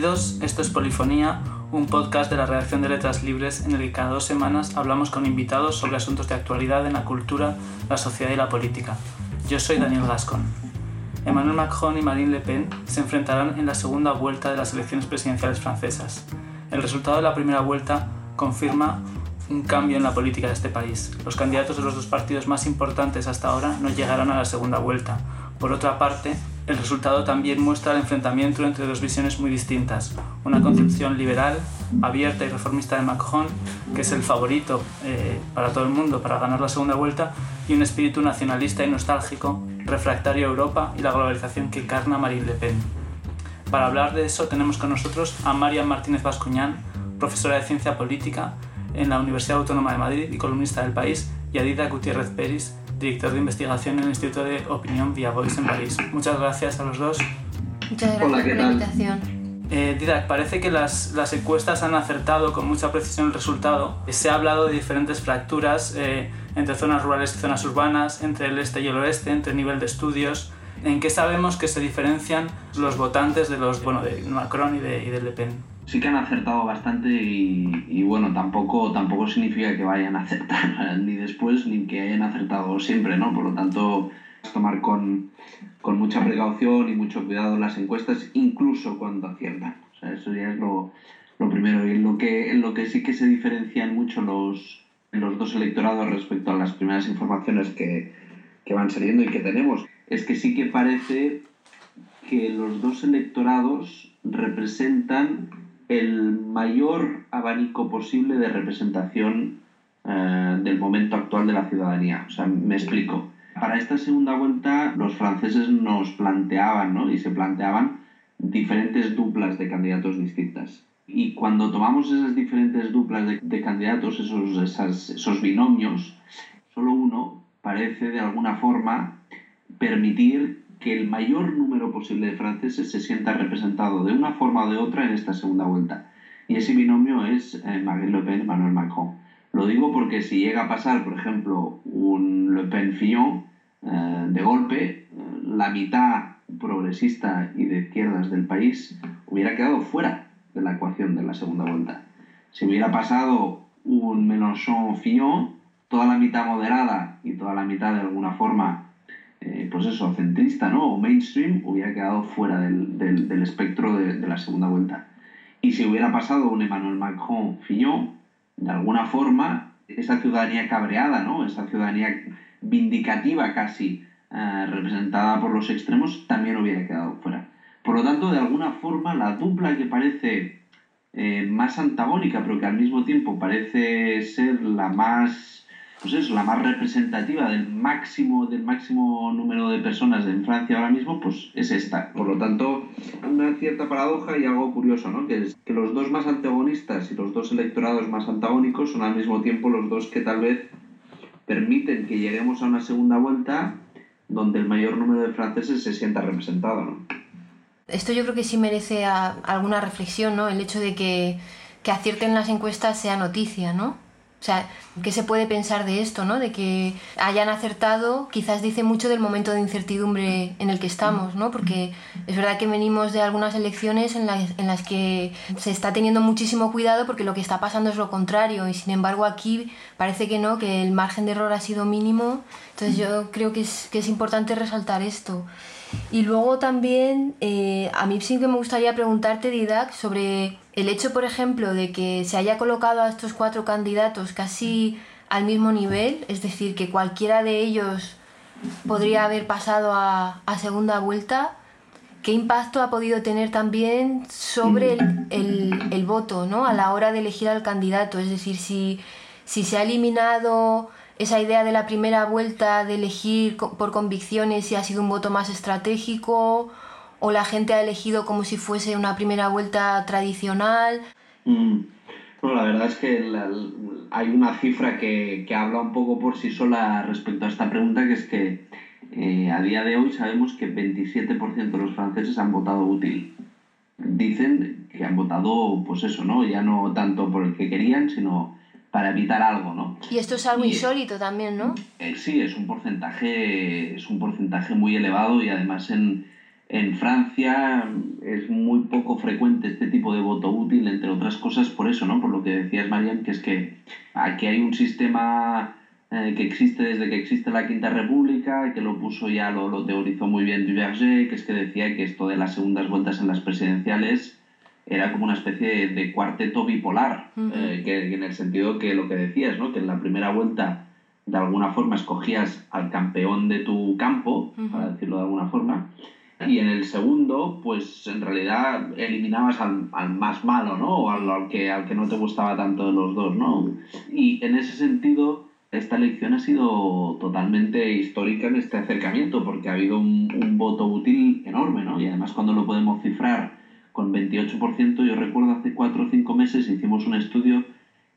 Bienvenidos, esto es Polifonía, un podcast de la redacción de Letras Libres en el que cada dos semanas hablamos con invitados sobre asuntos de actualidad en la cultura, la sociedad y la política. Yo soy Daniel Gascon. Emmanuel Macron y Marine Le Pen se enfrentarán en la segunda vuelta de las elecciones presidenciales francesas. El resultado de la primera vuelta confirma un cambio en la política de este país. Los candidatos de los dos partidos más importantes hasta ahora no llegarán a la segunda vuelta. Por otra parte, el resultado también muestra el enfrentamiento entre dos visiones muy distintas. Una concepción liberal, abierta y reformista de Macron, que es el favorito eh, para todo el mundo para ganar la segunda vuelta, y un espíritu nacionalista y nostálgico, refractario a Europa y la globalización que encarna Marine Le Pen. Para hablar de eso tenemos con nosotros a María Martínez Bascuñán, profesora de Ciencia Política en la Universidad Autónoma de Madrid y columnista del país, y a Dida Gutiérrez Peris, director de investigación en el Instituto de Opinión Via Voice en París. Muchas gracias a los dos. Muchas gracias por la invitación. Eh, Didac, parece que las, las, encuestas han acertado con mucha precisión el resultado. Se ha hablado de diferentes fracturas eh, entre zonas rurales y zonas urbanas, entre el este y el oeste, entre nivel de estudios. ¿En qué sabemos que se diferencian los votantes de los bueno, de Macron y de, y de Le Pen? Sí que han acertado bastante y, bueno, tampoco, tampoco significa que vayan a acertar ni después ni que hayan acertado siempre, ¿no? Por lo tanto, tomar con, con mucha precaución y mucho cuidado las encuestas, incluso cuando aciertan. O sea, eso ya es lo, lo primero. Y en lo, que, en lo que sí que se diferencian mucho los, los dos electorados respecto a las primeras informaciones que, que van saliendo y que tenemos, es que sí que parece que los dos electorados representan el mayor abanico posible de representación eh, del momento actual de la ciudadanía. O sea, me explico. Para esta segunda vuelta los franceses nos planteaban, ¿no? Y se planteaban diferentes duplas de candidatos distintas. Y cuando tomamos esas diferentes duplas de, candidatos, esos, esos binomios, solo uno parece de alguna forma permitir que el mayor número posible de franceses se sienta representado de una forma o de otra en esta segunda vuelta. Y ese binomio es eh, Marine Le Pen Emmanuel Macron. Lo digo porque si llega a pasar, por ejemplo, un Le Pen-Fillon, eh, de golpe, eh, la mitad progresista y de izquierdas del país hubiera quedado fuera de la ecuación de la segunda vuelta. Si hubiera pasado un Mélenchon-Fillon, toda la mitad moderada y toda la mitad de alguna forma eh, pues eso, centrista, ¿no? O mainstream, hubiera quedado fuera del, del, espectro de, la segunda vuelta. Y si hubiera pasado un Emmanuel Macron-Fillon, de alguna forma, esa ciudadanía cabreada, ¿no? Esa ciudadanía vindicativa casi, eh, representada por los extremos, también hubiera quedado fuera. Por lo tanto, de alguna forma, la dupla que parece eh, más antagónica, pero que al mismo tiempo parece ser la más pues es la más representativa del máximo, del máximo número de personas en Francia ahora mismo, pues es esta. Por lo tanto, una cierta paradoja y algo curioso, ¿no? Que es que los dos más antagonistas y los dos electorados más antagónicos son al mismo tiempo los dos que tal vez permiten que lleguemos a una segunda vuelta donde el mayor número de franceses se sienta representado, ¿no? Esto yo creo que sí merece alguna reflexión, ¿no? El hecho de que, que acierten las encuestas sea noticia, ¿no? O sea, ¿qué se puede pensar de esto, no? De que hayan acertado, quizás dice mucho del momento de incertidumbre en el que estamos, ¿no? Porque es verdad que venimos de algunas elecciones en las, en las que se está teniendo muchísimo cuidado porque lo que está pasando es lo contrario y sin embargo aquí parece que no, que el margen de error ha sido mínimo. Entonces yo creo que es, que es importante resaltar esto. Y luego también, eh, a mí sí que me gustaría preguntarte, Didac, sobre el hecho, por ejemplo, de que se haya colocado a estos cuatro candidatos casi al mismo nivel, es decir, que cualquiera de ellos podría haber pasado a, segunda vuelta, ¿qué impacto ha podido tener también sobre el, voto ¿no? a la hora de elegir al candidato? Es decir, si, si se ha eliminado esa idea de la primera vuelta de elegir por convicciones si ha sido un voto más estratégico o la gente ha elegido como si fuese una primera vuelta tradicional. Mm. Bueno, la verdad es que hay una cifra que, que, habla un poco por sí sola respecto a esta pregunta, que es que eh, a día de hoy sabemos que 27% de los franceses han votado útil. Dicen que han votado, pues eso, ¿no? Ya no tanto por el que querían, sino para evitar algo, ¿no? Y esto es algo insólito también, ¿no? Eh, sí, es un porcentaje, es un porcentaje muy elevado y además en, En Francia es muy poco frecuente este tipo de voto útil, entre otras cosas por eso, ¿no? Por lo que decías, Marian, que es que aquí hay un sistema eh, que existe desde que existe la Quinta República, que lo puso ya, lo, lo teorizó muy bien Duverger, que es que decía que esto de las segundas vueltas en las presidenciales era como una especie de, cuarteto bipolar, eh, que, en el sentido que lo que decías, ¿no? que en la primera vuelta de alguna forma escogías al campeón de tu campo, para decirlo de alguna forma, y en el segundo, pues en realidad eliminabas al, al más malo, ¿no? O al, que, al que no te gustaba tanto de los dos, ¿no? Y en ese sentido, esta elección ha sido totalmente histórica en este acercamiento, porque ha habido un, un voto útil enorme, ¿no? Y además cuando lo podemos cifrar con 28%, yo recuerdo hace 4 o 5 meses hicimos un estudio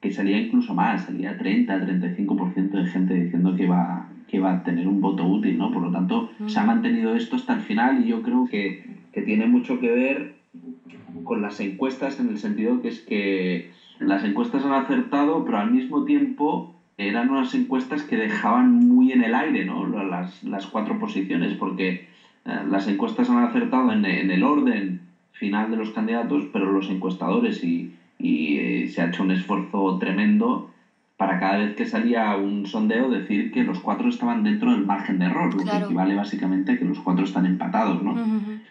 que salía incluso más, salía 30, 35% de gente diciendo que va, que va a tener un voto útil, ¿no? Por lo tanto, se ha mantenido esto hasta el final y yo creo que, que tiene mucho que ver con las encuestas en el sentido que es que las encuestas han acertado, pero al mismo tiempo eran unas encuestas que dejaban muy en el aire, ¿no? Las, las cuatro posiciones, porque eh, las encuestas han acertado en, en el orden final de los candidatos, pero los encuestadores y, y eh, se ha hecho un esfuerzo tremendo para cada vez que salía un sondeo decir que los cuatro estaban dentro del margen de error, lo que equivale básicamente a que los cuatro están empatados, ¿no?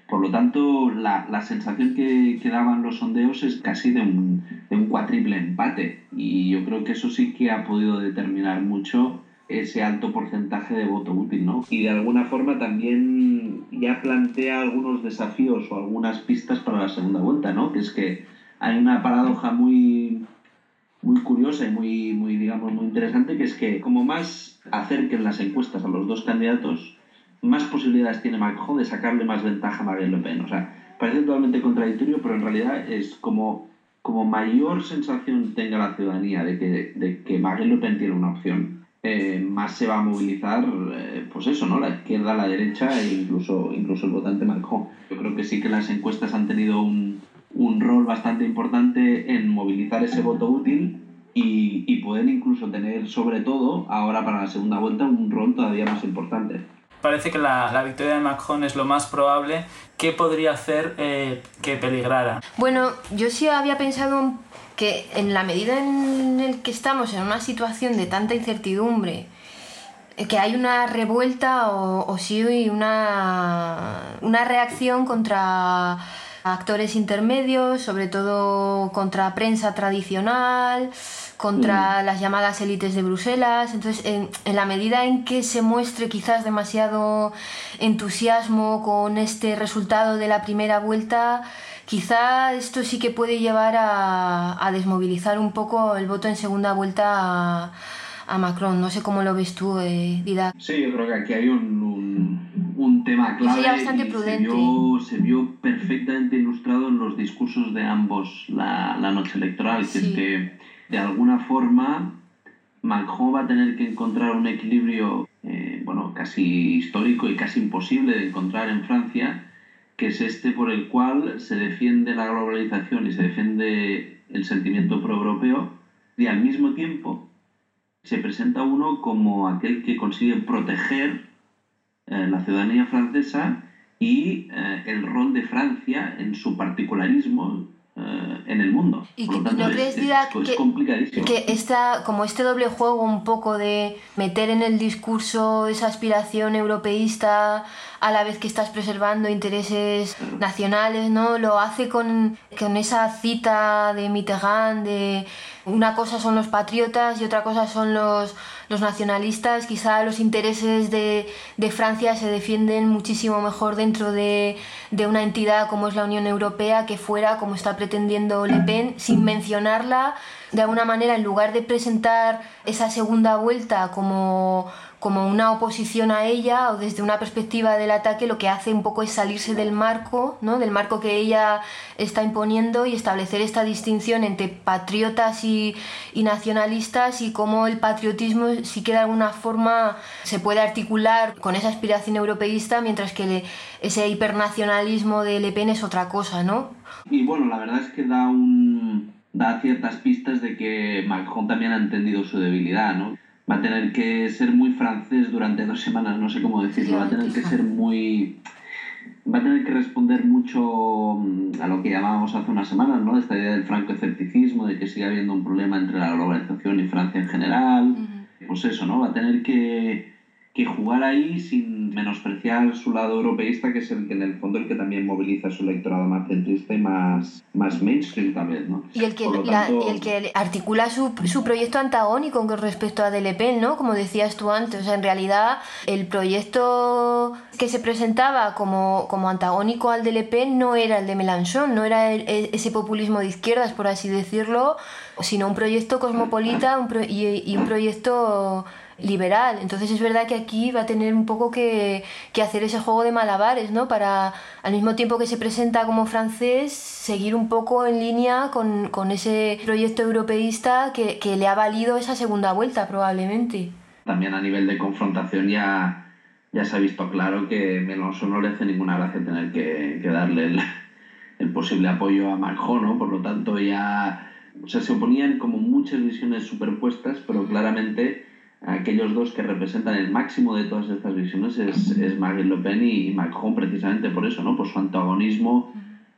Por lo tanto, la, la sensación que, que, daban los sondeos es casi de un, de un cuatriple empate y yo creo que eso sí que ha podido determinar mucho ese alto porcentaje de voto útil, ¿no? Y de alguna forma también ya plantea algunos desafíos o algunas pistas para la segunda vuelta, ¿no? Que es que hay una paradoja muy, muy curiosa y muy, muy, digamos, muy interesante, que es que como más acerquen las encuestas a los dos candidatos, más posibilidades tiene Macron de sacarle más ventaja a Marine Le Pen. O sea, parece totalmente contradictorio, pero en realidad es como, como mayor sensación tenga la ciudadanía de que, de que Marine Le Pen tiene una opción, eh, más se va a movilizar, eh, pues eso, ¿no? La izquierda, la derecha e incluso, incluso el votante Macron. Yo creo que sí que las encuestas han tenido un, un rol bastante importante en movilizar ese voto útil y, y pueden incluso tener, sobre todo, ahora para la segunda vuelta, un rol todavía más importante. Parece que la, la victoria de Macron es lo más probable. ¿Qué podría hacer eh, que peligrara? Bueno, yo sí había pensado que en la medida en el que estamos en una situación de tanta incertidumbre, que hay una revuelta o, o sí una, una reacción contra actores intermedios, sobre todo contra prensa tradicional, contra mm. las llamadas élites de Bruselas. Entonces, en, en, la medida en que se muestre quizás demasiado entusiasmo con este resultado de la primera vuelta, quizá esto sí que puede llevar a, a desmovilizar un poco el voto en segunda vuelta a, a Macron. No sé cómo lo ves tú, eh, Didac. Sí, yo creo que aquí hay un, un, un tema clave. Bastante y prudente. Se vio, se vio, perfectamente ilustrado en los discursos de ambos la, la noche electoral, sí. que es que de alguna forma Macron va a tener que encontrar un equilibrio eh, bueno, casi histórico y casi imposible de encontrar en Francia, que es este por el cual se defiende la globalización y se defiende el sentimiento pro-europeo y al mismo tiempo se presenta uno como aquel que consigue proteger eh, la ciudadanía francesa y eh, el rol de Francia en su particularismo eh, en el mundo. ¿Y Por lo que- tanto, no es, crees, es- Didac, es que- complicadísimo. Que esta, como este doble juego un poco de meter en el discurso esa aspiración europeísta a la vez que estás preservando intereses nacionales, ¿no? Lo hace con, con esa cita de Mitterrand de una cosa son los patriotas y otra cosa son los, los nacionalistas. Quizá los intereses de, de Francia se defienden muchísimo mejor dentro de, de una entidad como es la Unión Europea que fuera como está pretendiendo Le Pen, sin mencionarla de alguna manera, en lugar de presentar esa segunda vuelta como, como una oposición a ella o desde una perspectiva del ataque, lo que hace un poco es salirse del marco, ¿no? del marco que ella está imponiendo y establecer esta distinción entre patriotas y, y nacionalistas y cómo el patriotismo sí que de alguna forma se puede articular con esa aspiración europeísta, mientras que le- ese hipernacionalismo de Le Pen es otra cosa, ¿no? Y bueno, la verdad es que da un da ciertas pistas de que Macron también ha entendido su debilidad, ¿no? Va a tener que ser muy francés durante dos semanas, no sé cómo decirlo, va a tener que ser muy va a tener que responder mucho mm, a lo que llamábamos hace unas semanas, ¿no? Esta idea del franco-escepticismo, de que sigue habiendo un problema entre la globalización y Francia en general. Pues eso, ¿no? Va a tener que, que jugar ahí sin menospreciar su lado europeísta, que es el que en el fondo el que también moviliza su electorado más centrista y más, más mainstream también, ¿no? Y el que, el que articula su, su, proyecto antagónico con respecto a Pen, ¿no? Como decías tú antes, o sea, en realidad el proyecto que se presentaba como, como antagónico al Pen no era el de Mélenchon, no era ese populismo de izquierdas, por así decirlo, sino un proyecto cosmopolita y, y un proyecto liberal. Entonces es verdad que aquí va a tener un poco que, que, hacer ese juego de malabares, ¿no? Para, al mismo tiempo que se presenta como francés, seguir un poco en línea con, con ese proyecto europeísta que, que, le ha valido esa segunda vuelta, probablemente. También a nivel de confrontación ya, ya se ha visto claro que Meloso no le hace ninguna gracia tener que, que darle el, el, posible apoyo a Macron, ¿no? Por lo tanto ya... O sea, se oponían como muchas visiones superpuestas, pero claramente aquellos dos que representan el máximo de todas estas visiones es, es Marine Le Pen y Macron precisamente por eso, ¿no? por su antagonismo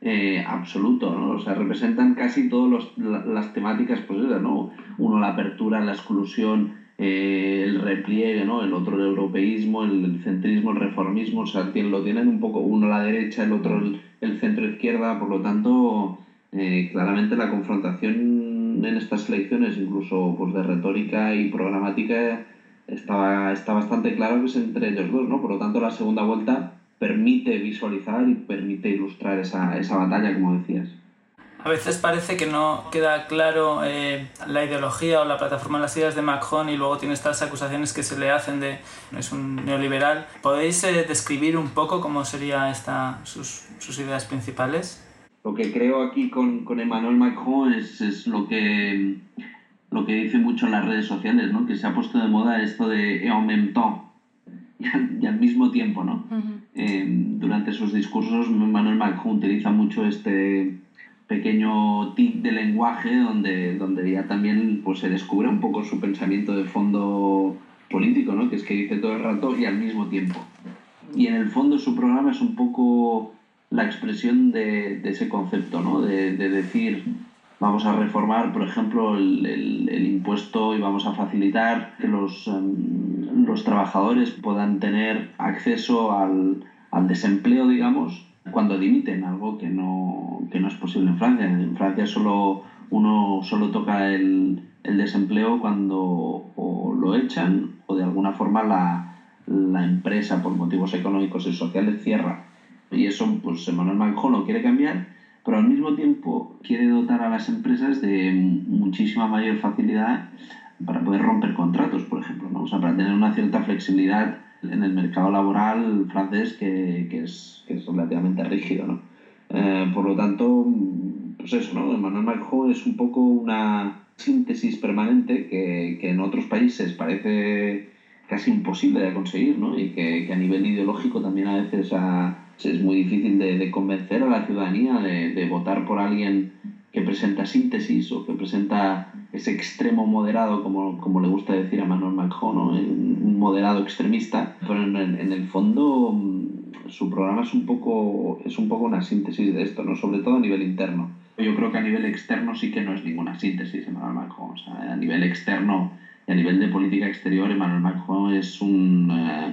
eh, absoluto, ¿no? o sea, representan casi todas las temáticas, pues ¿no? uno la apertura, la exclusión, eh, el repliegue, ¿no? el otro el europeísmo, el, centrismo, el reformismo, o sea, lo tienen un poco uno a la derecha, el otro el, el centro izquierda, por lo tanto, eh, claramente la confrontación en estas elecciones, incluso pues, de retórica y programática, estaba, está bastante claro que es entre ellos dos, ¿no? Por lo tanto, la segunda vuelta permite visualizar y permite ilustrar esa, esa batalla, como decías. A veces parece que no queda claro eh, la ideología o la plataforma de las ideas de Macron y luego tiene estas acusaciones que se le hacen de es un neoliberal. ¿Podéis eh, describir un poco cómo serían sus, sus ideas principales? Lo que creo aquí con, con Emmanuel Macron es, es, lo, que, lo que dice mucho en las redes sociales, ¿no? que se ha puesto de moda esto de en même temps y al, mismo tiempo. ¿no? Eh, durante sus discursos Emmanuel Macron utiliza mucho este pequeño tic de lenguaje donde, donde ya también pues, se descubre un poco su pensamiento de fondo político, ¿no? que es que dice todo el rato y al mismo tiempo. Y en el fondo su programa es un poco la expresión de, ese concepto, ¿no? de, de, decir vamos a reformar, por ejemplo, el, el, impuesto y vamos a facilitar que los, um, los trabajadores puedan tener acceso al, al, desempleo, digamos, cuando dimiten, algo que no, que no es posible en Francia. En Francia solo uno solo toca el, el desempleo cuando o lo echan o de alguna forma la, la empresa por motivos económicos y sociales cierra. Y eso, pues Emmanuel Macron lo quiere cambiar, pero al mismo tiempo quiere dotar a las empresas de muchísima mayor facilidad para poder romper contratos, por ejemplo, ¿no? o sea, para tener una cierta flexibilidad en el mercado laboral francés que, que, es, que es, relativamente rígido. ¿no? Eh, por lo tanto, pues eso, ¿no? Emmanuel Macron es un poco una síntesis permanente que, que en otros países parece casi imposible de conseguir ¿no? y que, que a nivel ideológico también a veces ha, es muy difícil de, de, convencer a la ciudadanía de, de, votar por alguien que presenta síntesis o que presenta ese extremo moderado, como, como le gusta decir a Manuel Macron, ¿no? un moderado extremista, pero en, en, el fondo mm, su programa es un, poco, es un poco una síntesis de esto, ¿no? sobre todo a nivel interno. Yo creo que a nivel externo sí que no es ninguna síntesis Emmanuel Macron. O sea, a nivel externo y a nivel de política exterior, Emmanuel Macron es un... Uh,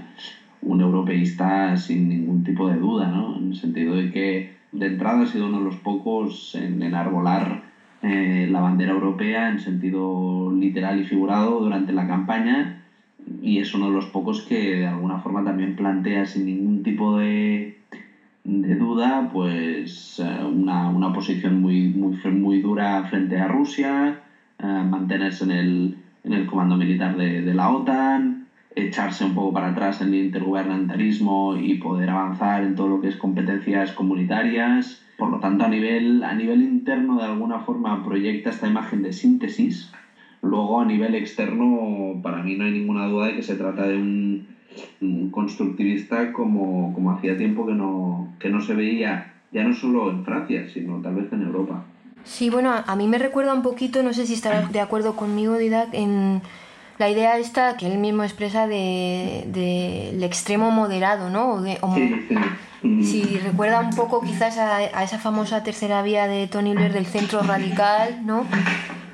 un europeísta sin ningún tipo de duda, ¿no? en el sentido de que de entrada ha sido uno de los pocos en enarbolar eh, la bandera europea en sentido literal y figurado durante la campaña y es uno de los pocos que de alguna forma también plantea sin ningún tipo de, de duda pues eh, una, una, posición muy, muy, muy dura frente a Rusia, eh, mantenerse en el, en el comando militar de, de la OTAN, echarse un poco para atrás en el intergubernamentarismo y poder avanzar en todo lo que es competencias comunitarias. Por lo tanto, a nivel, a nivel interno, de alguna forma, proyecta esta imagen de síntesis. Luego, a nivel externo, para mí no hay ninguna duda de que se trata de un, un constructivista como, como hacía tiempo que no, que no se veía, ya no solo en Francia, sino tal vez en Europa. Sí, bueno, a mí me recuerda un poquito, no sé si estarás de acuerdo conmigo, Didac, en la idea esta que él mismo expresa del de, extremo moderado, ¿no? de, Si recuerda un poco quizás a, a, esa famosa tercera vía de Tony Blair del centro radical, ¿no?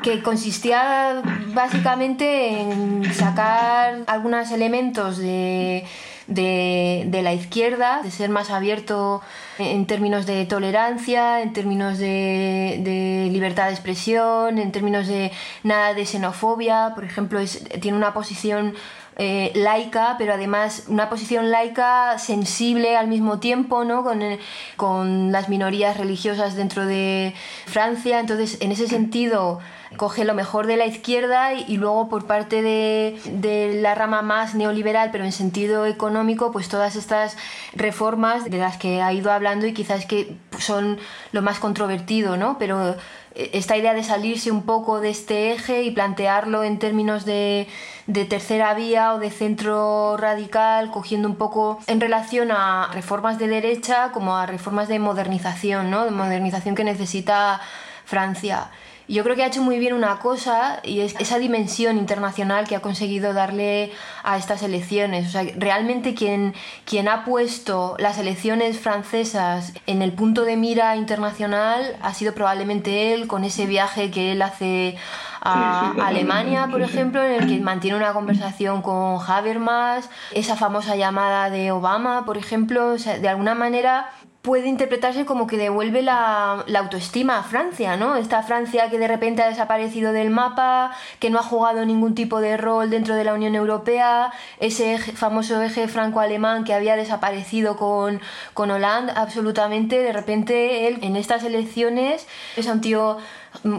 que consistía básicamente en sacar algunos elementos de, de, la izquierda, de ser más abierto en términos de tolerancia, en términos de, de libertad de expresión, en términos de nada de xenofobia, por ejemplo, tiene una posición eh, laica, pero además una posición laica sensible al mismo tiempo, ¿no? Con, eh, con las minorías religiosas dentro de Francia. Entonces, en ese sentido, coge lo mejor de la izquierda y, luego por parte de, la rama más neoliberal, pero en sentido económico, pues todas estas reformas de las que ha ido hablando y quizás que son lo más controvertido, ¿no? Pero esta idea de salirse un poco de este eje y plantearlo en términos de, de, tercera vía o de centro radical, cogiendo un poco en relación a reformas de derecha como a reformas de modernización, ¿no? de modernización que necesita Francia. Yo creo que ha hecho muy bien una cosa y es esa dimensión internacional que ha conseguido darle a estas elecciones. O sea, realmente quien, quien ha puesto las elecciones francesas en el punto de mira internacional ha sido probablemente él con ese viaje que él hace a Alemania, por ejemplo, en el que mantiene una conversación con Habermas, esa famosa llamada de Obama, por ejemplo, o sea, de alguna manera puede interpretarse como que devuelve la, autoestima a Francia, ¿no? Esta Francia que de repente ha desaparecido del mapa, que no ha jugado ningún tipo de rol dentro de la Unión Europea, ese famoso eje franco-alemán que había desaparecido con, con Hollande, absolutamente, de repente él en estas elecciones es un tío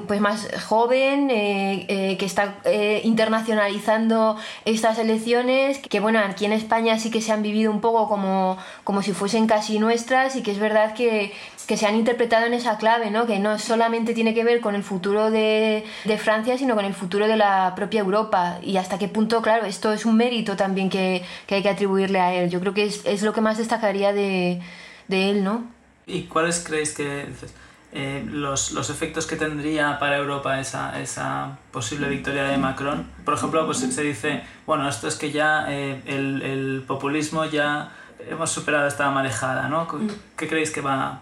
pues más joven, eh, eh, que está eh, internacionalizando estas elecciones, que bueno, aquí en España sí que se han vivido un poco como, como si fuesen casi nuestras y que es verdad que, que se han interpretado en esa clave, ¿no? que no solamente tiene que ver con el futuro de, de, Francia, sino con el futuro de la propia Europa y hasta qué punto, claro, esto es un mérito también que, que hay que atribuirle a él. Yo creo que es, es lo que más destacaría de, de él, ¿no? ¿Y cuáles creéis que eh, los, los, efectos que tendría para Europa esa, esa, posible victoria de Macron. Por ejemplo, pues se dice, bueno, esto es que ya eh, el, el, populismo ya hemos superado esta marejada, ¿no? Mm. ¿Qué creéis que va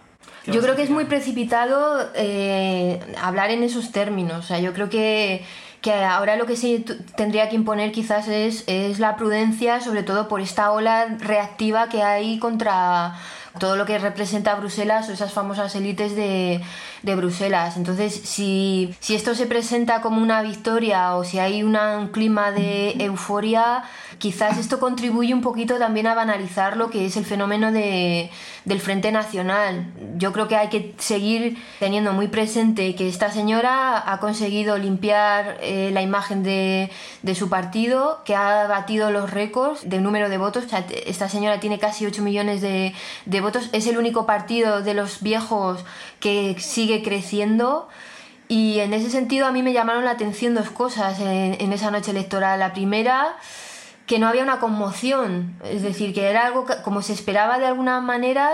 yo creo que es muy precipitado eh, hablar en esos términos. O sea, yo creo que, que ahora lo que sí tendría que imponer quizás es, es la prudencia, sobre todo por esta ola reactiva que hay contra todo lo que representa Bruselas o esas famosas élites de, de, Bruselas. Entonces, si, si, esto se presenta como una victoria o si hay un clima de euforia, quizás esto contribuye un poquito también a banalizar lo que es el fenómeno de, del Frente Nacional. Yo creo que hay que seguir teniendo muy presente que esta señora ha conseguido limpiar eh, la imagen de, de, su partido, que ha batido los récords de número de votos. esta señora tiene casi 8 millones de, de votos. Es el único partido de los viejos que sigue creciendo. Y en ese sentido a mí me llamaron la atención dos cosas en, en esa noche electoral. La primera que no había una conmoción, es decir, que era algo como se esperaba de alguna manera,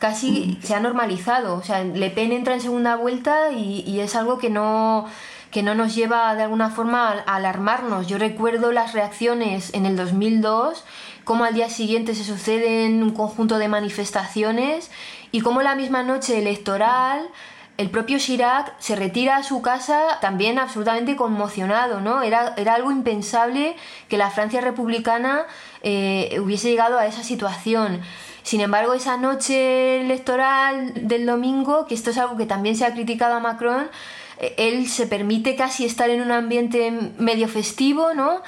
casi se ha normalizado. O sea, Le Pen entra en segunda vuelta y, es algo que no, que no nos lleva de alguna forma a alarmarnos. Yo recuerdo las reacciones en el 2002, cómo al día siguiente se suceden un conjunto de manifestaciones y cómo la misma noche electoral el propio Chirac se retira a su casa también absolutamente conmocionado, ¿no? Era, era algo impensable que la Francia republicana eh, hubiese llegado a esa situación. Sin embargo, esa noche electoral del domingo, que esto es algo que también se ha criticado a Macron, eh, él se permite casi estar en un ambiente medio festivo, ¿no?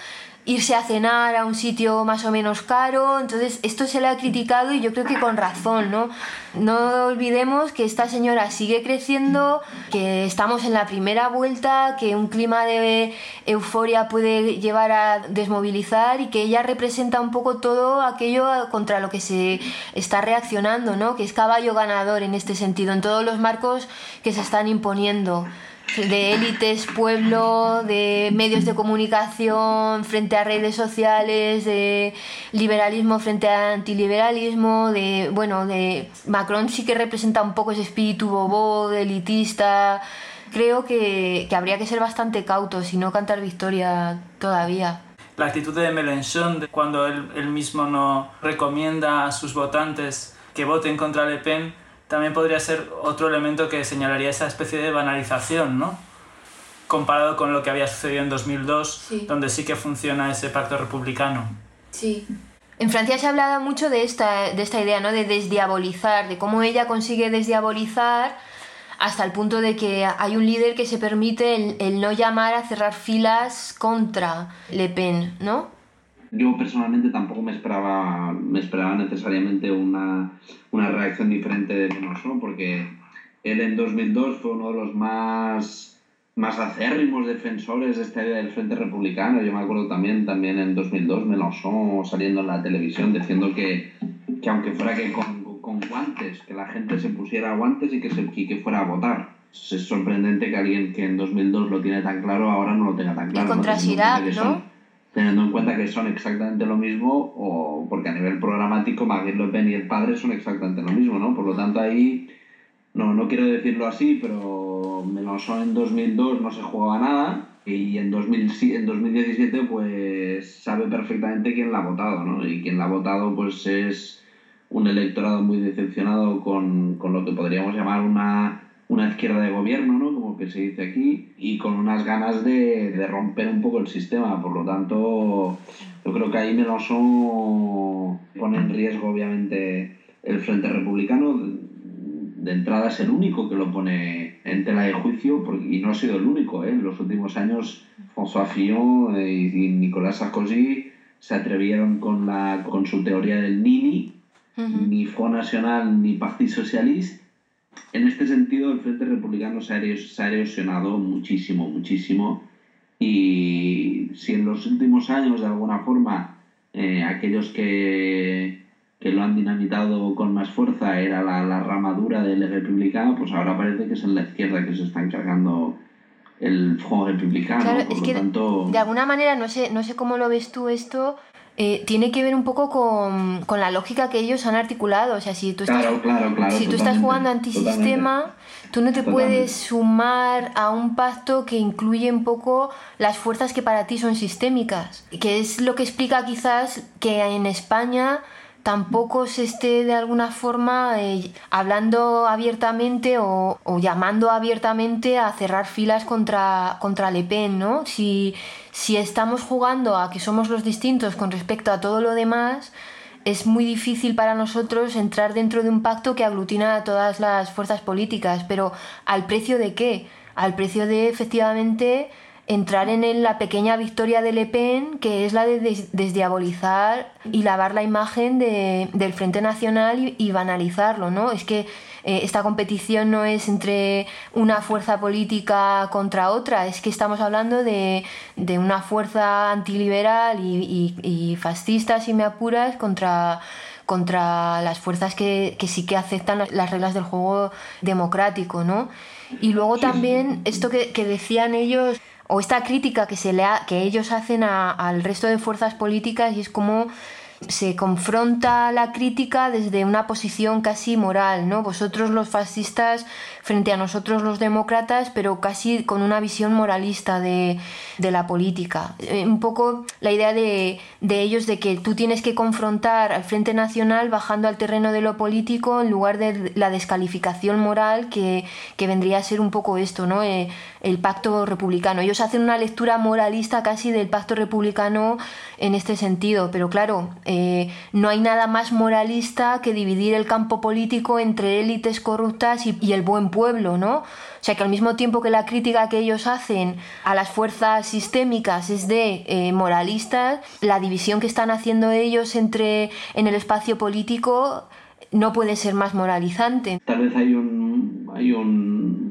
Irse a cenar a un sitio más o menos caro. Entonces, esto se le ha criticado y yo creo que con razón, ¿no? No olvidemos que esta señora sigue creciendo, que estamos en la primera vuelta, que un clima de euforia puede llevar a desmovilizar y que ella representa un poco todo aquello contra lo que se está reaccionando, ¿no? Que es caballo ganador en este sentido, en todos los marcos que se están imponiendo de élites, pueblo, de medios de comunicación frente a redes sociales, de liberalismo frente a antiliberalismo, de bueno, de Macron sí que representa un poco ese espíritu bobo, elitista. Creo que, que habría que ser bastante cautos y no cantar victoria todavía. la actitud de Mélenchon cuando él, él, mismo no recomienda a sus votantes que voten contra Le Pen, también podría ser otro elemento que señalaría esa especie de banalización, ¿no? Comparado con lo que había sucedido en 2002, donde sí que funciona ese pacto republicano. Sí. En Francia se ha hablado mucho de esta, de esta idea, ¿no? De desdiabolizar, de cómo ella consigue desdiabolizar hasta el punto de que hay un líder que se permite el, no llamar a cerrar filas contra Le Pen, ¿no? Yo personalmente tampoco me esperaba, me esperaba necesariamente una, una reacción diferente de Mélenchon, porque él en 2002 fue uno de los más, más acérrimos defensores de esta idea del Frente Republicano. Yo me acuerdo también, también en 2002 Mélenchon saliendo en la televisión diciendo que, que aunque fuera que con con guantes, que la gente se pusiera guantes y que, se, que fuera a votar. Es sorprendente que alguien que en 2002 lo tiene tan claro ahora no lo tenga tan claro. Y contra ¿no? ¿no? Teniendo en cuenta que son exactamente lo mismo, o porque a nivel programático Le Pen y el padre son exactamente lo mismo, ¿no? Por lo tanto ahí, no, no quiero decirlo así, pero Mélenchon en 2002 no se jugaba nada y en, 2000, en 2017 pues sabe perfectamente quién la ha votado, ¿no? Y quien la ha votado pues es un electorado muy decepcionado con, con lo que podríamos llamar una, una, izquierda de gobierno, ¿no? Como que se dice aquí, y con unas ganas de, de romper un poco el sistema. Por lo tanto, yo creo que ahí Mélenchon pone en riesgo, obviamente, el Frente Republicano. De entrada es el único que lo pone en tela de juicio, y no ha sido el único. ¿eh? En los últimos años, François Fillon y Nicolas Sarkozy se atrevieron con, la, con su teoría del Nini, ni Front Nacional ni Partido Socialista. En este sentido, el Frente Republicano se ha, erosionado muchísimo, muchísimo. Y si en los últimos años, de alguna forma, eh, aquellos que, que, lo han dinamitado con más fuerza era la, la rama dura del republicano, pues ahora parece que es en la izquierda que se está encargando el Front Republicano. Claro, es que de alguna manera, no sé, no sé cómo lo ves tú esto, eh, tiene que ver un poco con, con, la lógica que ellos han articulado. O sea, si tú estás, si tú estás jugando antisistema, tú no te puedes sumar a un pacto que incluye un poco las fuerzas que para ti son sistémicas. Que es lo que explica quizás que en España tampoco se esté de alguna forma eh, hablando abiertamente o, o, llamando abiertamente a cerrar filas contra, contra Le Pen, ¿no? Si, si estamos jugando a que somos los distintos con respecto a todo lo demás, es muy difícil para nosotros entrar dentro de un pacto que aglutina a todas las fuerzas políticas, pero ¿al precio de qué? Al precio de efectivamente entrar en la pequeña victoria de Le Pen, que es la de desdiabolizar y lavar la imagen del Frente Nacional y, banalizarlo, ¿no? Es que eh, esta competición no es entre una fuerza política contra otra, es que estamos hablando de, una fuerza antiliberal y, fascista, si me apuras, contra contra las fuerzas que, sí que aceptan las reglas del juego democrático, ¿no? Y luego también esto que, que decían ellos o esta crítica que, se le que ellos hacen al resto de fuerzas políticas y es como se confronta la crítica desde una posición casi moral, ¿no? Vosotros los fascistas frente a nosotros los demócratas, pero casi con una visión moralista de, la política. Eh, un poco la idea de, ellos de que tú tienes que confrontar al Frente Nacional bajando al terreno de lo político en lugar de la descalificación moral que, vendría a ser un poco esto, ¿no? Eh, el pacto republicano. Ellos hacen una lectura moralista casi del pacto republicano en este sentido, pero claro, eh, no hay nada más moralista que dividir el campo político entre élites corruptas y, el buen pueblo, ¿no? O sea que al mismo tiempo que la crítica que ellos hacen a las fuerzas sistémicas es de eh, moralistas, la división que están haciendo ellos entre en el espacio político no puede ser más moralizante. Tal vez hay un, hay un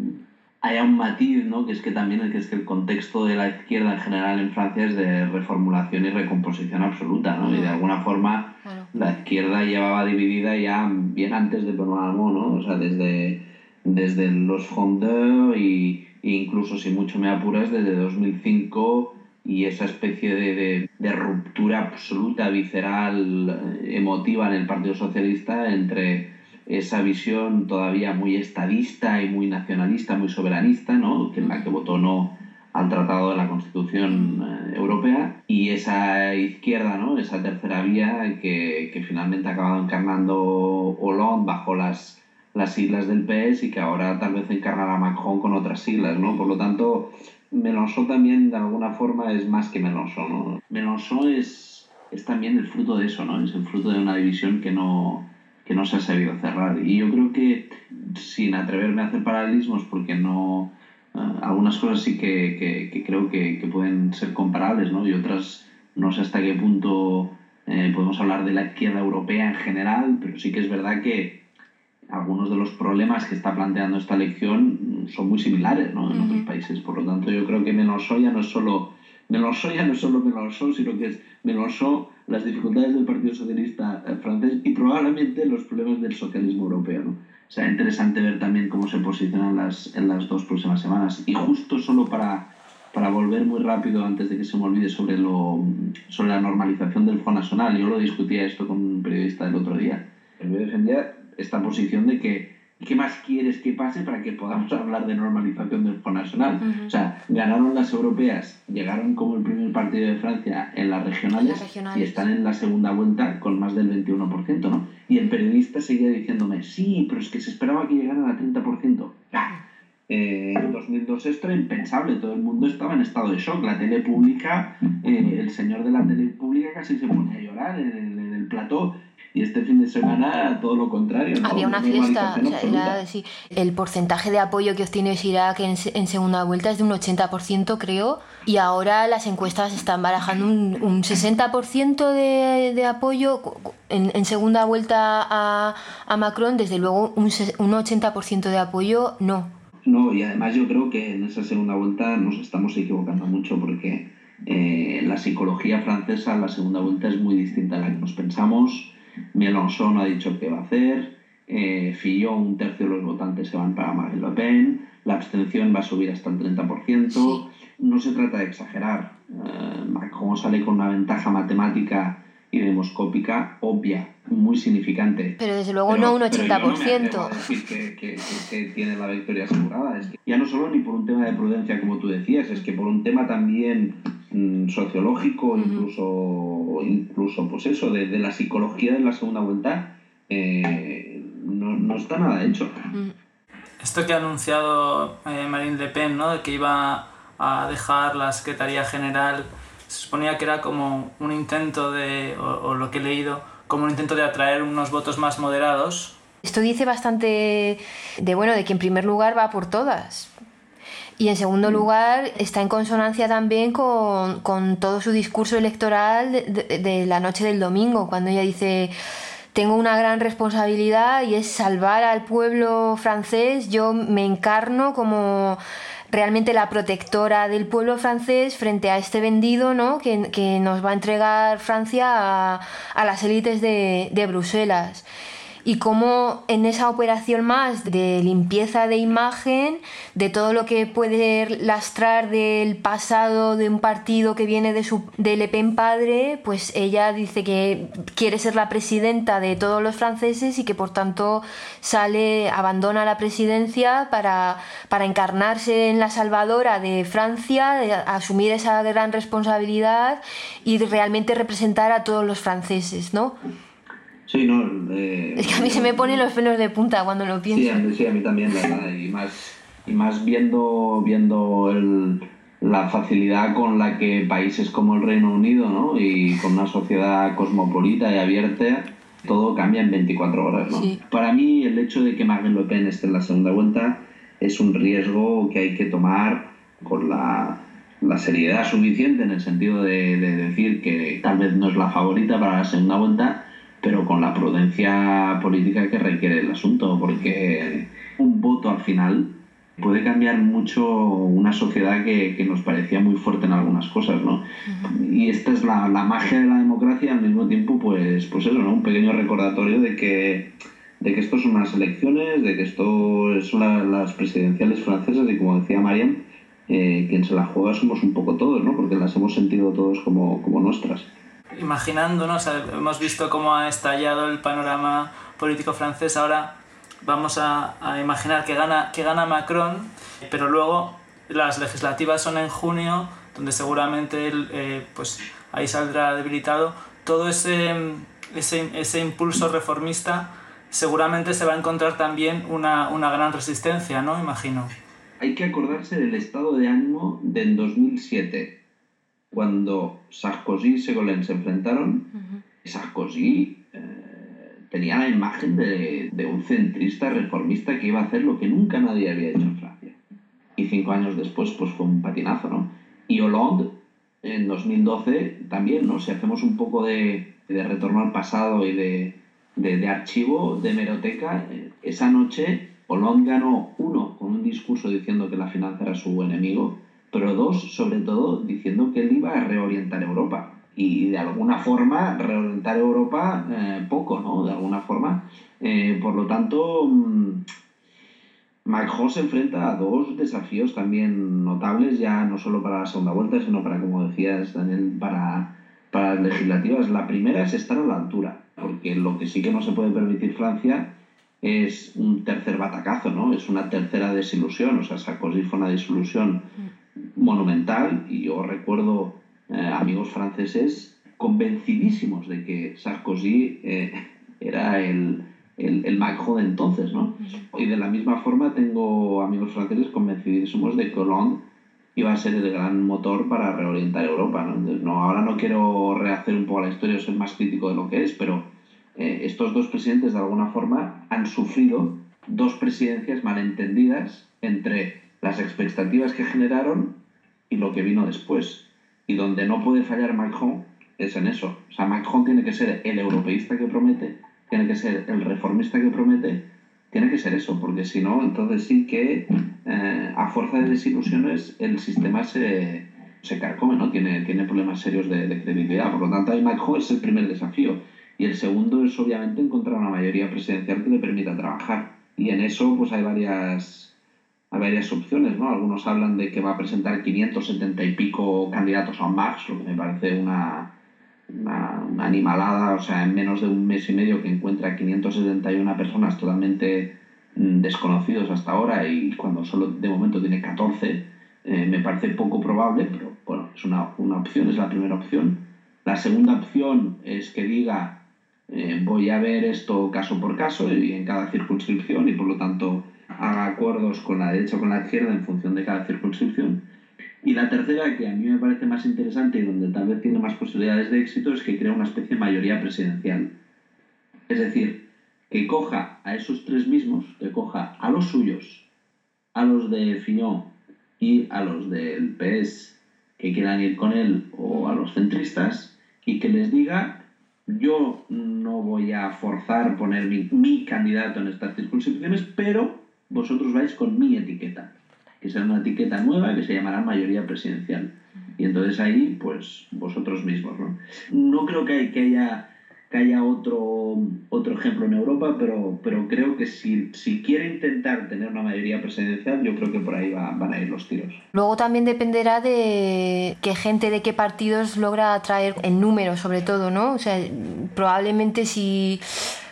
hay un matiz, ¿no? que es que también el, que es que el contexto de la izquierda en general en Francia es de reformulación y recomposición absoluta, ¿no? y de alguna forma la izquierda llevaba dividida ya bien antes de Benoît ¿no? o sea, desde, desde los Frondeurs y, e incluso, si mucho me apuras, desde 2005 y esa especie de, de, de, ruptura absoluta, visceral, emotiva en el Partido Socialista entre esa visión todavía muy estadista y muy nacionalista, muy soberanista, ¿no? que en la que votó no al Tratado de la Constitución europea y esa izquierda, ¿no? esa tercera vía que, que finalmente ha acabado encarnando Hollande bajo las, las siglas del PS y que ahora tal vez encarnará Macron con otras siglas. ¿no? Por lo tanto, Mélenchon también de alguna forma es más que Mélenchon. ¿no? Mélenchon es, es también el fruto de eso, ¿no? es el fruto de una división que no, que no se ha sabido cerrar. Y yo creo que, sin atreverme a hacer paralelismos, porque no Ah, algunas cosas sí que, que, creo que, que, pueden ser comparables, ¿no? Y otras no sé hasta qué punto eh, podemos hablar de la izquierda europea en general, pero sí que es verdad que algunos de los problemas que está planteando esta elección son muy similares ¿no? en otros países. Por lo tanto, yo creo que Mélenchon ya no es solo Mélenchon ya no es solo Mélenchon, sino que es Mélenchon, las dificultades del Partido Socialista eh, francés y probablemente los problemas del socialismo europeo. ¿no? será interesante ver también cómo se posicionan las, en las dos próximas semanas. Y justo solo para, para volver muy rápido, antes de que se me olvide, sobre, lo, sobre la normalización del Front Nacional, yo lo discutía esto con un periodista el otro día. Yo defendía esta posición de que ¿qué más quieres que pase para que podamos hablar de normalización del Front Nacional? O sea, ganaron las europeas, llegaron como el primer partido de Francia en las regionales, y están en la segunda vuelta con más del 21%, ¿no? Y el periodista seguía diciéndome, sí, pero es que se esperaba que llegaran al 30%. Eh, en 2002 esto era impensable, todo el mundo estaba en estado de shock. La tele pública, eh, el señor de la tele pública casi se pone a llorar en el, en el plató y este fin de semana todo lo contrario. Había una fiesta, el porcentaje de apoyo que obtiene Chirac en, en, segunda vuelta es de un 80%, creo, y ahora las encuestas están barajando un, un 60% de, de, apoyo en, en, segunda vuelta a, a, Macron, desde luego un, un 80% de apoyo no. No, y además yo creo que en esa segunda vuelta nos estamos equivocando mucho porque eh, la psicología francesa en la segunda vuelta es muy distinta a la que nos pensamos Mélenchon ha dicho que va a hacer, eh, Fillon, un tercio de los votantes se van para Marine Le Pen, la abstención va a subir hasta el 30%. No se trata de exagerar. Eh, Macron sale con una ventaja matemática y demoscópica obvia, muy significante. Pero desde luego no un 80%. no decir que, que, que, tiene la victoria asegurada. Es que ya no solo ni por un tema de prudencia, como tú decías, es que por un tema también mm, sociológico, incluso, incluso pues eso, de, de, la psicología de la segunda vuelta, eh, no, no, está nada hecho. Esto que ha anunciado eh, Marine Le Pen, ¿no? de que iba a dejar la Secretaría General se suponía que era como un intento de, o, lo que he leído, como un intento de atraer unos votos más moderados. Esto dice bastante de bueno, de que en primer lugar va por todas. Y en segundo mm. lugar está en consonancia también con, con todo su discurso electoral de, de, de la noche del domingo, cuando ella dice tengo una gran responsabilidad y es salvar al pueblo francés. Yo me encarno como realmente la protectora del pueblo francés frente a este vendido ¿no? que, que nos va a entregar Francia a, a las élites de, de Bruselas y cómo en esa operación más de limpieza de imagen, de todo lo que puede lastrar del pasado de un partido que viene de, su, de Le padre, pues ella dice que quiere ser la presidenta de todos los franceses y que por tanto sale, abandona la presidencia para, para encarnarse en la salvadora de Francia, asumir esa gran responsabilidad y realmente representar a todos los franceses, ¿no? Sí, no. Eh, es que a mí se me ponen los pelos de punta cuando lo pienso. Sí, a mí, sí, a mí también, ¿verdad? Y más, y más viendo, viendo el, la facilidad con la que países como el Reino Unido, ¿no? Y con una sociedad cosmopolita y abierta, todo cambia en 24 horas, ¿no? Sí. Para mí, el hecho de que Marine Le Pen esté en la segunda vuelta es un riesgo que hay que tomar con la, la seriedad suficiente en el sentido de, de decir que tal vez no es la favorita para la segunda vuelta pero con la prudencia política que requiere el asunto, porque un voto al final puede cambiar mucho una sociedad que, que nos parecía muy fuerte en algunas cosas, ¿no? Y esta es la, la, magia de la democracia, al mismo tiempo, pues, pues eso, ¿no? Un pequeño recordatorio de que, de que esto son unas elecciones, de que esto son la, las presidenciales francesas y como decía Mariam, eh, quien se la juega somos un poco todos, ¿no? Porque las hemos sentido todos como, como nuestras imaginándonos, hemos visto cómo ha estallado el panorama político francés, ahora vamos a, a, imaginar que gana, que gana Macron, pero luego las legislativas son en junio, donde seguramente él eh, pues ahí saldrá debilitado, todo ese, ese, ese, impulso reformista seguramente se va a encontrar también una, una gran resistencia, ¿no? Imagino. Hay que acordarse del estado de ánimo del 2007, cuando Sarkozy y Segolén se enfrentaron. Sarkozy eh, tenía la imagen de, de, un centrista reformista que iba a hacer lo que nunca nadie había hecho en Francia. Y cinco años después, pues fue un patinazo, ¿no? Y Hollande, en 2012, también, ¿no? Si hacemos un poco de, de retorno al pasado y de, de, de archivo, de meroteca, eh, esa noche Hollande ganó, uno, con un discurso diciendo que la finanza era su enemigo, pero dos, sobre todo, diciendo que él iba a reorientar Europa y de alguna forma reorientar Europa eh, poco, ¿no? De alguna forma. Eh, por lo tanto, mm, Macron se enfrenta a dos desafíos también notables, ya no solo para la segunda vuelta, sino para, como decías, Daniel, para, para las legislativas. La primera es estar a la altura, porque lo que sí que no se puede permitir Francia es un tercer batacazo, ¿no? Es una tercera desilusión, o sea, Sarkozy fue una desilusión monumental y yo recuerdo eh, amigos franceses convencidísimos de que Sarkozy eh, era el, el, el, Macron de entonces, ¿no? Y de la misma forma tengo amigos franceses convencidísimos de que Hollande iba a ser el gran motor para reorientar Europa, ¿no? Entonces, no, ahora no quiero rehacer un poco la historia, soy más crítico de lo que es, pero eh, estos dos presidentes de alguna forma han sufrido dos presidencias malentendidas entre las expectativas que generaron y lo que vino después. Y donde no puede fallar Macron es en eso. O sea, Macron tiene que ser el europeísta que promete, tiene que ser el reformista que promete, tiene que ser eso, porque si no, entonces sí que eh, a fuerza de desilusiones el sistema se, se carcome, ¿no? Tiene, tiene problemas serios de, de credibilidad. Por lo tanto, ahí Macron es el primer desafío. Y el segundo es obviamente encontrar una mayoría presidencial que le permita trabajar. Y en eso pues hay varias hay varias opciones, ¿no? Algunos hablan de que va a presentar 570 y pico candidatos a Max, lo que me parece una, una, una, animalada, o sea, en menos de un mes y medio que encuentra 571 personas totalmente mm, desconocidos hasta ahora y cuando solo de momento tiene 14, eh, me parece poco probable, pero bueno, es una, una opción, es la primera opción. La segunda opción es que diga, eh, voy a ver esto caso por caso y en cada circunscripción y por lo tanto haga acuerdos con la derecha o con la izquierda en función de cada circunscripción. Y la tercera, que a mí me parece más interesante y donde tal vez tiene más posibilidades de éxito, es que crea una especie de mayoría presidencial. Es decir, que coja a esos tres mismos, que coja a los suyos, a los de Fiñón y a los del PS que quieran ir con él o a los centristas y que les diga yo no voy a forzar poner mi, mi candidato en estas circunscripciones, pero vosotros vais con mi etiqueta, que será una etiqueta nueva que se llamará mayoría presidencial. Y entonces ahí, pues vosotros mismos, ¿no? No creo que, que haya que haya otro, otro ejemplo en Europa, pero, pero creo que si, si quiere intentar tener una mayoría presidencial, yo creo que por ahí va, van a ir los tiros. Luego también dependerá de qué gente de qué partidos logra atraer en número, sobre todo, ¿no? O sea, probablemente si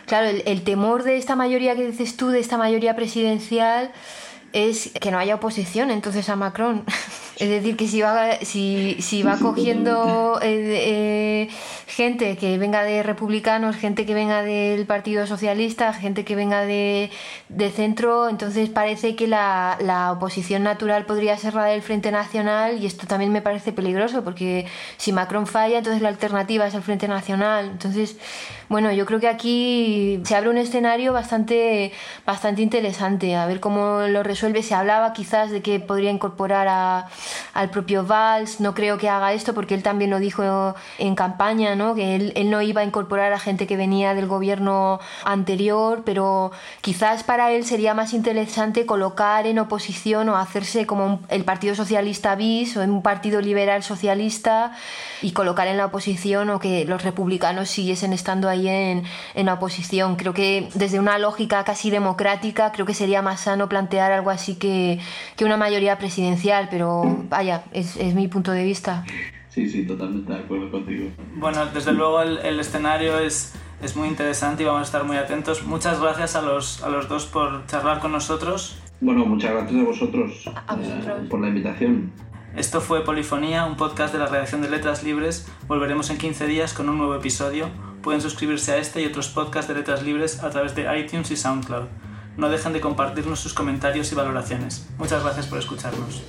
Claro, el, el, temor de esta mayoría que dices tú, de esta mayoría presidencial, es que no haya oposición entonces a Macron. Es decir, que si va, si, si va cogiendo eh, eh, gente que venga de republicanos, gente que venga del Partido Socialista, gente que venga de, de centro, entonces parece que la, la, oposición natural podría ser la del Frente Nacional y esto también me parece peligroso porque si Macron falla, entonces la alternativa es el Frente Nacional. Entonces, bueno, yo creo que aquí se abre un escenario bastante, bastante interesante, a ver cómo lo resuelve. Se hablaba quizás de que podría incorporar a al propio Valls. No creo que haga esto porque él también lo dijo en campaña, ¿no? que él, no iba a incorporar a gente que venía del gobierno anterior, pero quizás para él sería más interesante colocar en oposición o hacerse como el Partido Socialista bis o un Partido Liberal Socialista y colocar en la oposición o que los republicanos siguiesen estando ahí en, en oposición. Creo que desde una lógica casi democrática creo que sería más sano plantear algo así que, que una mayoría presidencial, pero vaya, es, es, mi punto de vista. Sí, sí, totalmente de acuerdo contigo. Bueno, desde luego el, el escenario es, es, muy interesante y vamos a estar muy atentos. Muchas gracias a los, a los dos por charlar con nosotros. Bueno, muchas gracias a vosotros, a vosotros. Eh, por la invitación. Esto fue Polifonía, un podcast de la redacción de Letras Libres. Volveremos en 15 días con un nuevo episodio. Pueden suscribirse a este y otros podcasts de Letras Libres a través de iTunes y SoundCloud. No dejen de compartirnos sus comentarios y valoraciones. Muchas gracias por escucharnos.